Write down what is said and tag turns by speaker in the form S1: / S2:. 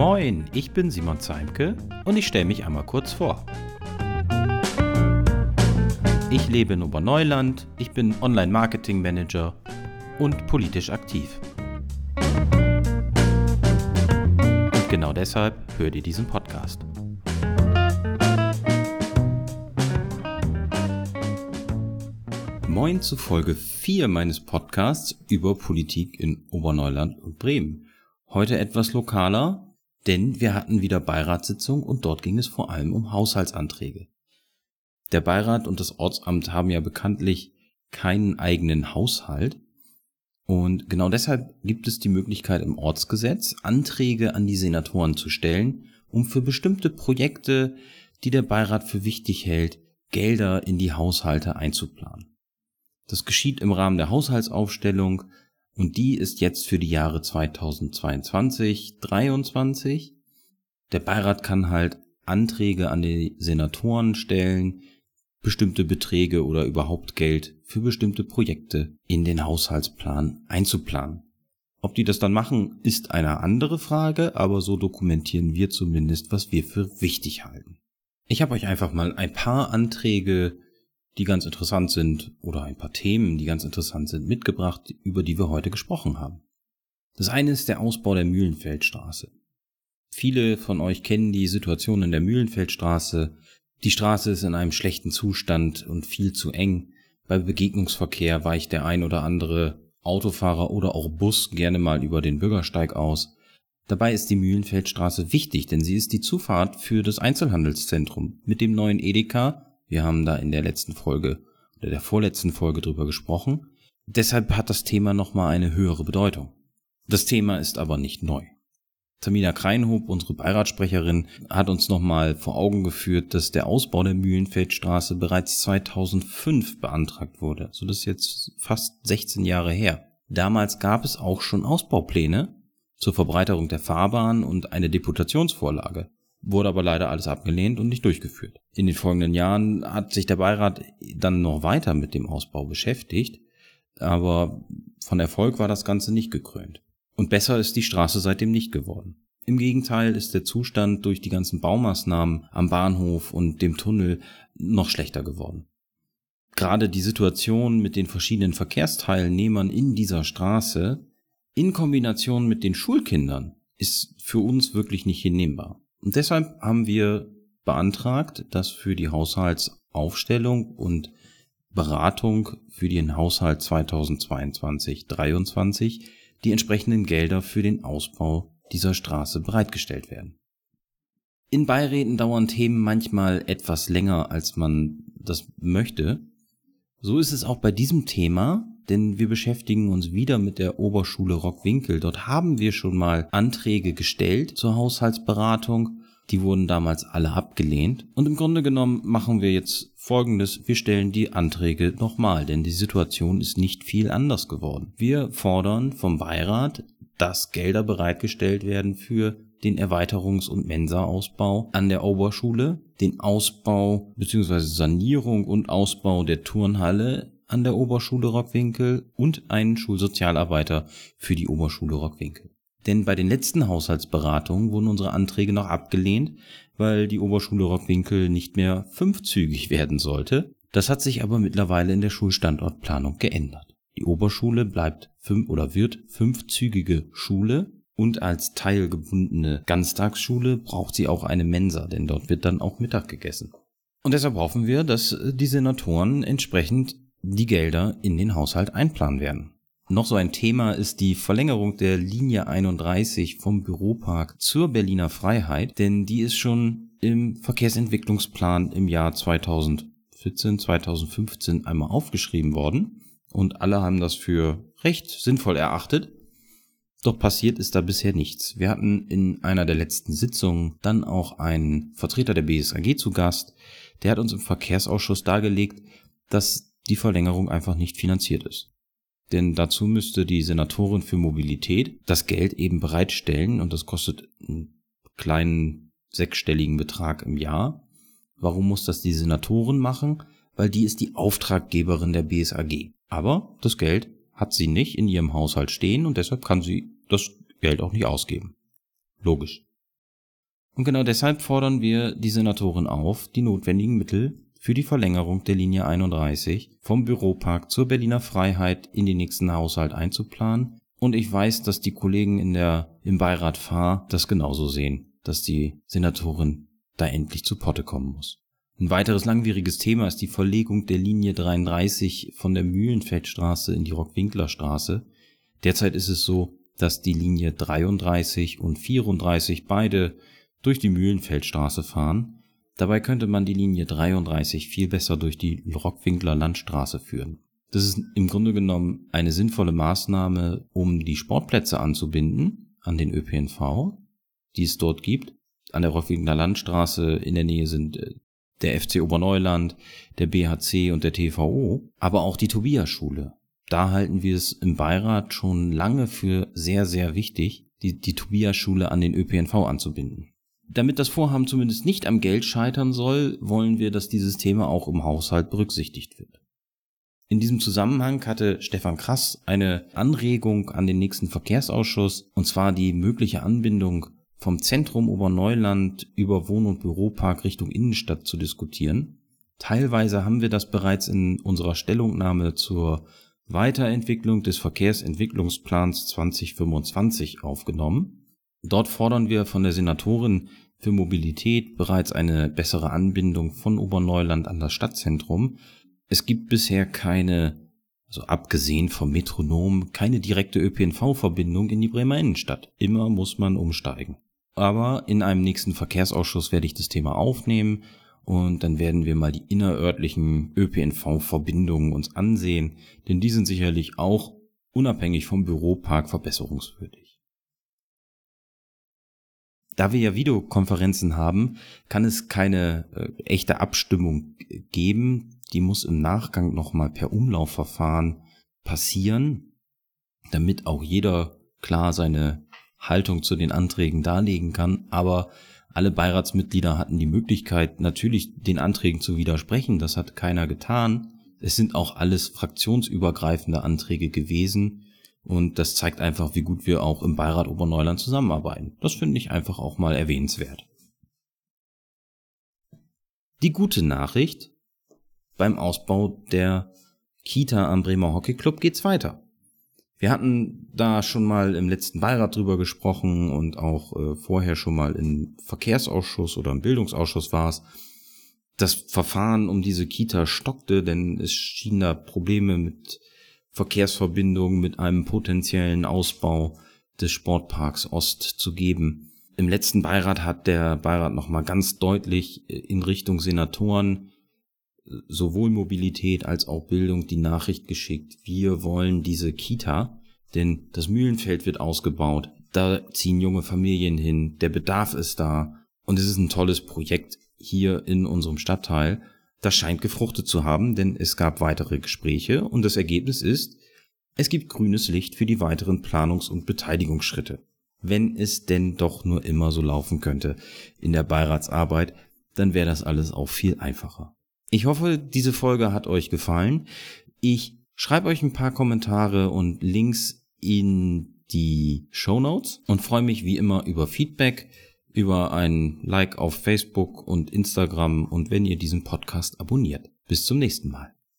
S1: Moin, ich bin Simon Zeimke und ich stelle mich einmal kurz vor. Ich lebe in Oberneuland, ich bin Online-Marketing-Manager und politisch aktiv. Und genau deshalb hört ihr diesen Podcast. Moin zu Folge 4 meines Podcasts über Politik in Oberneuland und Bremen. Heute etwas lokaler, denn wir hatten wieder Beiratssitzung und dort ging es vor allem um Haushaltsanträge. Der Beirat und das Ortsamt haben ja bekanntlich keinen eigenen Haushalt und genau deshalb gibt es die Möglichkeit im Ortsgesetz, Anträge an die Senatoren zu stellen, um für bestimmte Projekte, die der Beirat für wichtig hält, Gelder in die Haushalte einzuplanen. Das geschieht im Rahmen der Haushaltsaufstellung und die ist jetzt für die Jahre 2022, 2023. Der Beirat kann halt Anträge an die Senatoren stellen, bestimmte Beträge oder überhaupt Geld für bestimmte Projekte in den Haushaltsplan einzuplanen. Ob die das dann machen, ist eine andere Frage, aber so dokumentieren wir zumindest, was wir für wichtig halten. Ich habe euch einfach mal ein paar Anträge die ganz interessant sind, oder ein paar Themen, die ganz interessant sind, mitgebracht, über die wir heute gesprochen haben. Das eine ist der Ausbau der Mühlenfeldstraße. Viele von euch kennen die Situation in der Mühlenfeldstraße. Die Straße ist in einem schlechten Zustand und viel zu eng. Bei Begegnungsverkehr weicht der ein oder andere Autofahrer oder auch Bus gerne mal über den Bürgersteig aus. Dabei ist die Mühlenfeldstraße wichtig, denn sie ist die Zufahrt für das Einzelhandelszentrum. Mit dem neuen Edeka wir haben da in der letzten Folge oder der vorletzten Folge drüber gesprochen. Deshalb hat das Thema nochmal eine höhere Bedeutung. Das Thema ist aber nicht neu. Tamina Kreinhob, unsere Beiratssprecherin, hat uns nochmal vor Augen geführt, dass der Ausbau der Mühlenfeldstraße bereits 2005 beantragt wurde. So das ist jetzt fast 16 Jahre her. Damals gab es auch schon Ausbaupläne zur Verbreiterung der Fahrbahn und eine Deputationsvorlage wurde aber leider alles abgelehnt und nicht durchgeführt. In den folgenden Jahren hat sich der Beirat dann noch weiter mit dem Ausbau beschäftigt, aber von Erfolg war das Ganze nicht gekrönt. Und besser ist die Straße seitdem nicht geworden. Im Gegenteil ist der Zustand durch die ganzen Baumaßnahmen am Bahnhof und dem Tunnel noch schlechter geworden. Gerade die Situation mit den verschiedenen Verkehrsteilnehmern in dieser Straße in Kombination mit den Schulkindern ist für uns wirklich nicht hinnehmbar. Und deshalb haben wir beantragt, dass für die Haushaltsaufstellung und Beratung für den Haushalt 2022-23 die entsprechenden Gelder für den Ausbau dieser Straße bereitgestellt werden. In Beiräten dauern Themen manchmal etwas länger, als man das möchte. So ist es auch bei diesem Thema, denn wir beschäftigen uns wieder mit der Oberschule Rockwinkel. Dort haben wir schon mal Anträge gestellt zur Haushaltsberatung. Die wurden damals alle abgelehnt. Und im Grunde genommen machen wir jetzt Folgendes. Wir stellen die Anträge nochmal, denn die Situation ist nicht viel anders geworden. Wir fordern vom Beirat, dass Gelder bereitgestellt werden für den Erweiterungs- und Mensa-Ausbau an der Oberschule, den Ausbau bzw. Sanierung und Ausbau der Turnhalle an der Oberschule Rockwinkel und einen Schulsozialarbeiter für die Oberschule Rockwinkel. Denn bei den letzten Haushaltsberatungen wurden unsere Anträge noch abgelehnt, weil die Oberschule Rockwinkel nicht mehr fünfzügig werden sollte. Das hat sich aber mittlerweile in der Schulstandortplanung geändert. Die Oberschule bleibt fünf oder wird fünfzügige Schule und als teilgebundene Ganztagsschule braucht sie auch eine Mensa, denn dort wird dann auch Mittag gegessen. Und deshalb hoffen wir, dass die Senatoren entsprechend die Gelder in den Haushalt einplanen werden. Noch so ein Thema ist die Verlängerung der Linie 31 vom Büropark zur Berliner Freiheit, denn die ist schon im Verkehrsentwicklungsplan im Jahr 2014, 2015 einmal aufgeschrieben worden und alle haben das für recht sinnvoll erachtet. Doch passiert ist da bisher nichts. Wir hatten in einer der letzten Sitzungen dann auch einen Vertreter der BSAG zu Gast. Der hat uns im Verkehrsausschuss dargelegt, dass die Verlängerung einfach nicht finanziert ist. Denn dazu müsste die Senatorin für Mobilität das Geld eben bereitstellen und das kostet einen kleinen sechsstelligen Betrag im Jahr. Warum muss das die Senatorin machen? Weil die ist die Auftraggeberin der BSAG. Aber das Geld hat sie nicht in ihrem Haushalt stehen und deshalb kann sie das Geld auch nicht ausgeben. Logisch. Und genau deshalb fordern wir die Senatorin auf, die notwendigen Mittel für die Verlängerung der Linie 31 vom Büropark zur Berliner Freiheit in den nächsten Haushalt einzuplanen. Und ich weiß, dass die Kollegen in der, im Beirat Fahr das genauso sehen, dass die Senatorin da endlich zu Potte kommen muss. Ein weiteres langwieriges Thema ist die Verlegung der Linie 33 von der Mühlenfeldstraße in die Rockwinklerstraße. Derzeit ist es so, dass die Linie 33 und 34 beide durch die Mühlenfeldstraße fahren Dabei könnte man die Linie 33 viel besser durch die Rockwinkler Landstraße führen. Das ist im Grunde genommen eine sinnvolle Maßnahme, um die Sportplätze anzubinden an den ÖPNV, die es dort gibt. An der Rockwinkler Landstraße in der Nähe sind äh, der FC Oberneuland, der BHC und der TVO, aber auch die Tobias-Schule. Da halten wir es im Beirat schon lange für sehr, sehr wichtig, die, die Tobias-Schule an den ÖPNV anzubinden. Damit das Vorhaben zumindest nicht am Geld scheitern soll, wollen wir, dass dieses Thema auch im Haushalt berücksichtigt wird. In diesem Zusammenhang hatte Stefan Krass eine Anregung an den nächsten Verkehrsausschuss, und zwar die mögliche Anbindung vom Zentrum Oberneuland über Wohn- und Büropark Richtung Innenstadt zu diskutieren. Teilweise haben wir das bereits in unserer Stellungnahme zur Weiterentwicklung des Verkehrsentwicklungsplans 2025 aufgenommen. Dort fordern wir von der Senatorin für Mobilität bereits eine bessere Anbindung von Oberneuland an das Stadtzentrum. Es gibt bisher keine, also abgesehen vom Metronom, keine direkte ÖPNV-Verbindung in die Bremer Innenstadt. Immer muss man umsteigen. Aber in einem nächsten Verkehrsausschuss werde ich das Thema aufnehmen und dann werden wir mal die innerörtlichen ÖPNV-Verbindungen uns ansehen, denn die sind sicherlich auch unabhängig vom Büropark verbesserungswürdig. Da wir ja Videokonferenzen haben, kann es keine äh, echte Abstimmung geben. Die muss im Nachgang nochmal per Umlaufverfahren passieren, damit auch jeder klar seine Haltung zu den Anträgen darlegen kann. Aber alle Beiratsmitglieder hatten die Möglichkeit, natürlich den Anträgen zu widersprechen. Das hat keiner getan. Es sind auch alles fraktionsübergreifende Anträge gewesen. Und das zeigt einfach, wie gut wir auch im Beirat Oberneuland zusammenarbeiten. Das finde ich einfach auch mal erwähnenswert. Die gute Nachricht, beim Ausbau der Kita am Bremer Hockey Club geht's weiter. Wir hatten da schon mal im letzten Beirat drüber gesprochen und auch äh, vorher schon mal im Verkehrsausschuss oder im Bildungsausschuss war es. Das Verfahren um diese Kita stockte, denn es schien da Probleme mit Verkehrsverbindung mit einem potenziellen Ausbau des Sportparks Ost zu geben. Im letzten Beirat hat der Beirat nochmal ganz deutlich äh, in Richtung Senatoren äh, sowohl Mobilität als auch Bildung die Nachricht geschickt. Wir wollen diese Kita, denn das Mühlenfeld wird ausgebaut. Da ziehen junge Familien hin. Der Bedarf ist da. Und es ist ein tolles Projekt hier in unserem Stadtteil. Das scheint gefruchtet zu haben, denn es gab weitere Gespräche und das Ergebnis ist, es gibt grünes Licht für die weiteren Planungs- und Beteiligungsschritte. Wenn es denn doch nur immer so laufen könnte in der Beiratsarbeit, dann wäre das alles auch viel einfacher. Ich hoffe, diese Folge hat euch gefallen. Ich schreibe euch ein paar Kommentare und Links in die Show Notes und freue mich wie immer über Feedback über ein Like auf Facebook und Instagram und wenn ihr diesen Podcast abonniert. Bis zum nächsten Mal.